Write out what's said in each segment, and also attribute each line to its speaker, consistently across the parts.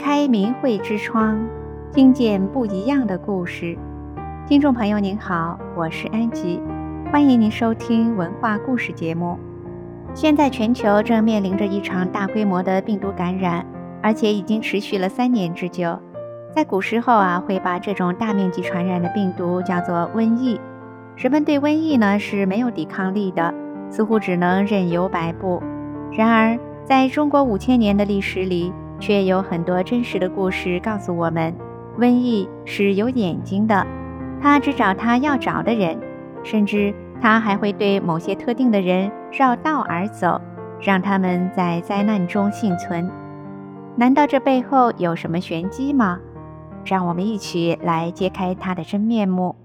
Speaker 1: 开明慧之窗，听见不一样的故事。听众朋友您好，我是安吉，欢迎您收听文化故事节目。现在全球正面临着一场大规模的病毒感染，而且已经持续了三年之久。在古时候啊，会把这种大面积传染的病毒叫做瘟疫。人们对瘟疫呢是没有抵抗力的，似乎只能任由摆布。然而，在中国五千年的历史里，却有很多真实的故事告诉我们，瘟疫是有眼睛的，它只找它要找的人，甚至它还会对某些特定的人绕道而走，让他们在灾难中幸存。难道这背后有什么玄机吗？让我们一起来揭开它的真面目。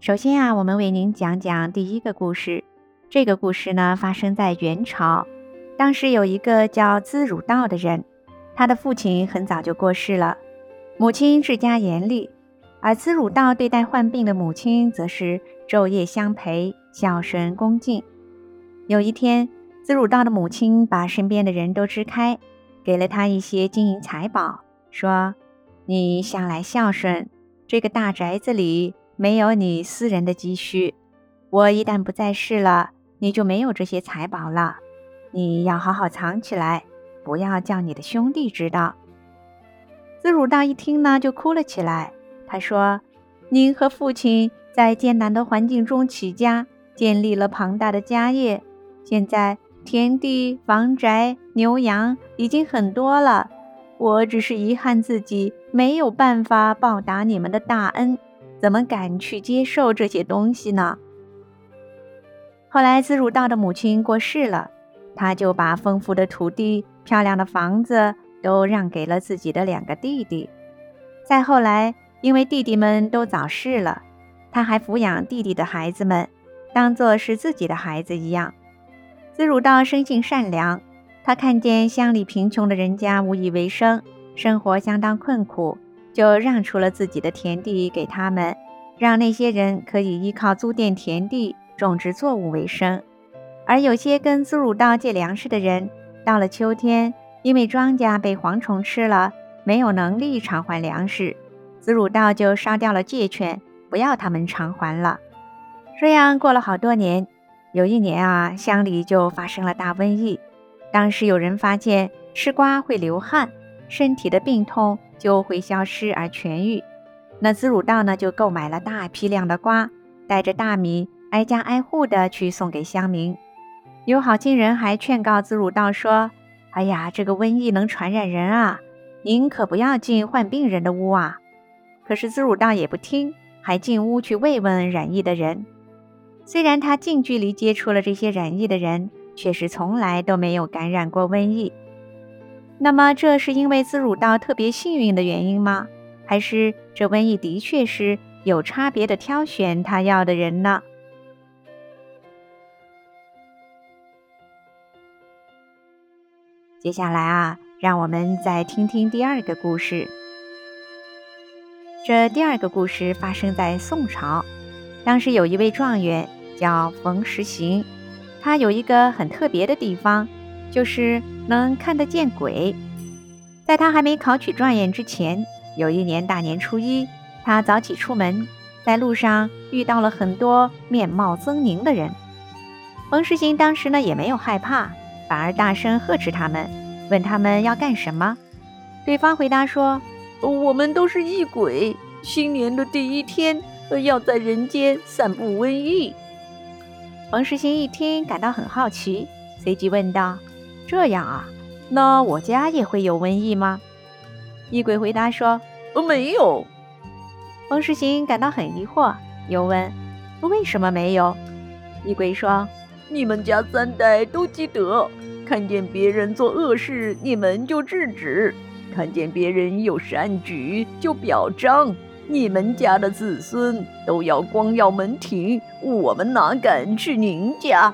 Speaker 1: 首先啊，我们为您讲讲第一个故事。这个故事呢，发生在元朝。当时有一个叫资汝道的人，他的父亲很早就过世了，母亲治家严厉，而资汝道对待患病的母亲，则是昼夜相陪，孝顺恭敬。有一天，资汝道的母亲把身边的人都支开，给了他一些金银财宝，说：“你向来孝顺，这个大宅子里。”没有你私人的积蓄，我一旦不在世了，你就没有这些财宝了。你要好好藏起来，不要叫你的兄弟知道。兹汝道一听呢，就哭了起来。他说：“您和父亲在艰难的环境中起家，建立了庞大的家业，现在田地、房宅、牛羊已经很多了。我只是遗憾自己没有办法报答你们的大恩。”怎么敢去接受这些东西呢？后来，兹汝道的母亲过世了，他就把丰富的土地、漂亮的房子都让给了自己的两个弟弟。再后来，因为弟弟们都早逝了，他还抚养弟弟的孩子们，当作是自己的孩子一样。兹汝道生性善良，他看见乡里贫穷的人家无以为生，生活相当困苦。就让出了自己的田地给他们，让那些人可以依靠租佃田地种植作物为生。而有些跟兹汝道借粮食的人，到了秋天，因为庄稼被蝗虫吃了，没有能力偿还粮食，兹汝道就烧掉了借券，不要他们偿还了。这样过了好多年，有一年啊，乡里就发生了大瘟疫。当时有人发现吃瓜会流汗，身体的病痛。就会消失而痊愈。那兹汝道呢，就购买了大批量的瓜，带着大米，挨家挨户的去送给乡民。有好心人还劝告兹汝道说：“哎呀，这个瘟疫能传染人啊，您可不要进患病人的屋啊。”可是兹汝道也不听，还进屋去慰问染疫的人。虽然他近距离接触了这些染疫的人，却是从来都没有感染过瘟疫。那么，这是因为自乳道特别幸运的原因吗？还是这瘟疫的确是有差别的挑选他要的人呢？接下来啊，让我们再听听第二个故事。这第二个故事发生在宋朝，当时有一位状元叫冯时行，他有一个很特别的地方。就是能看得见鬼。在他还没考取状元之前，有一年大年初一，他早起出门，在路上遇到了很多面貌狰狞的人。冯时行当时呢也没有害怕，反而大声呵斥他们，问他们要干什么。对方回答说：“我们都是异鬼，新年的第一天，要在人间散布瘟疫。”冯时行一听，感到很好奇，随即问道。这样啊，那我家也会有瘟疫吗？异鬼回答说：“呃，没有。”王世行感到很疑惑，又问：“为什么没有？”异鬼说：“你们家三代都积德，看见别人做恶事，你们就制止；看见别人有善举，就表彰。你们家的子孙都要光耀门庭，我们哪敢去您家？”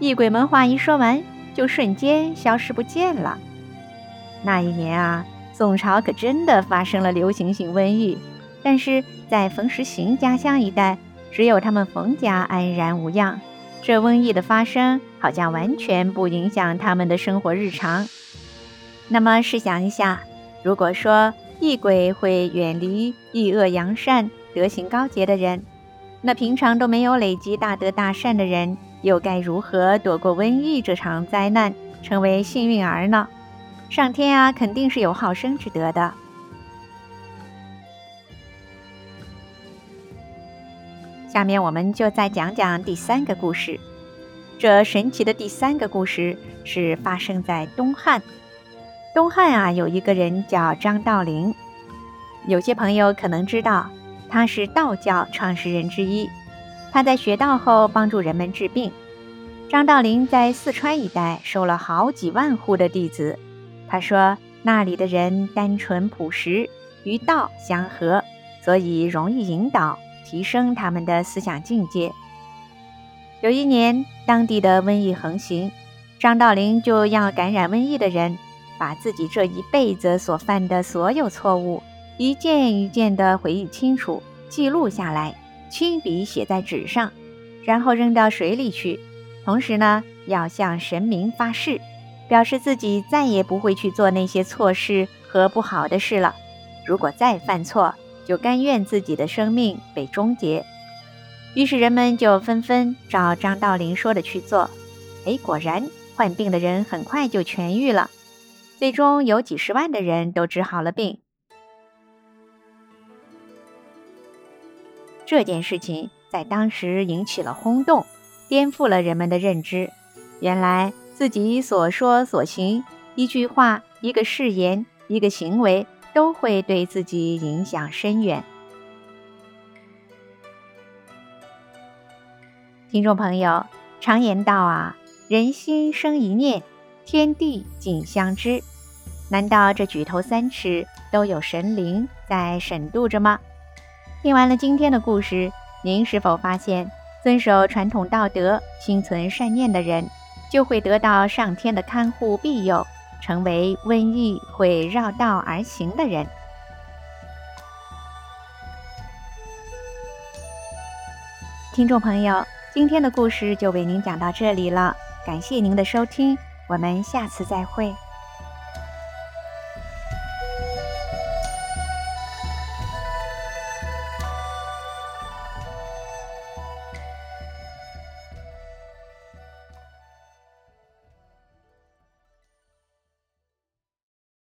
Speaker 1: 异鬼们话一说完。就瞬间消失不见了。那一年啊，宋朝可真的发生了流行性瘟疫，但是在冯时行家乡一带，只有他们冯家安然无恙，这瘟疫的发生好像完全不影响他们的生活日常。那么试想一下，如果说异鬼会远离抑恶扬善、德行高洁的人，那平常都没有累积大德大善的人，又该如何躲过瘟疫这场灾难，成为幸运儿呢？上天啊，肯定是有好生之德的。下面我们就再讲讲第三个故事。这神奇的第三个故事是发生在东汉。东汉啊，有一个人叫张道陵，有些朋友可能知道，他是道教创始人之一。他在学道后帮助人们治病。张道陵在四川一带收了好几万户的弟子。他说，那里的人单纯朴实，与道相合，所以容易引导提升他们的思想境界。有一年，当地的瘟疫横行，张道陵就要感染瘟疫的人。把自己这一辈子所犯的所有错误，一件一件的回忆清楚，记录下来，亲笔写在纸上，然后扔到水里去。同时呢，要向神明发誓，表示自己再也不会去做那些错事和不好的事了。如果再犯错，就甘愿自己的生命被终结。于是人们就纷纷照张道陵说的去做。哎，果然患病的人很快就痊愈了。最终有几十万的人都治好了病。这件事情在当时引起了轰动，颠覆了人们的认知。原来自己所说所行，一句话、一个誓言、一个行为，都会对自己影响深远。听众朋友，常言道啊，人心生一念。天地尽相知，难道这举头三尺都有神灵在审度着吗？听完了今天的故事，您是否发现，遵守传统道德、心存善念的人，就会得到上天的看护庇佑，成为瘟疫会绕道而行的人？听众朋友，今天的故事就为您讲到这里了，感谢您的收听。我们下次再会。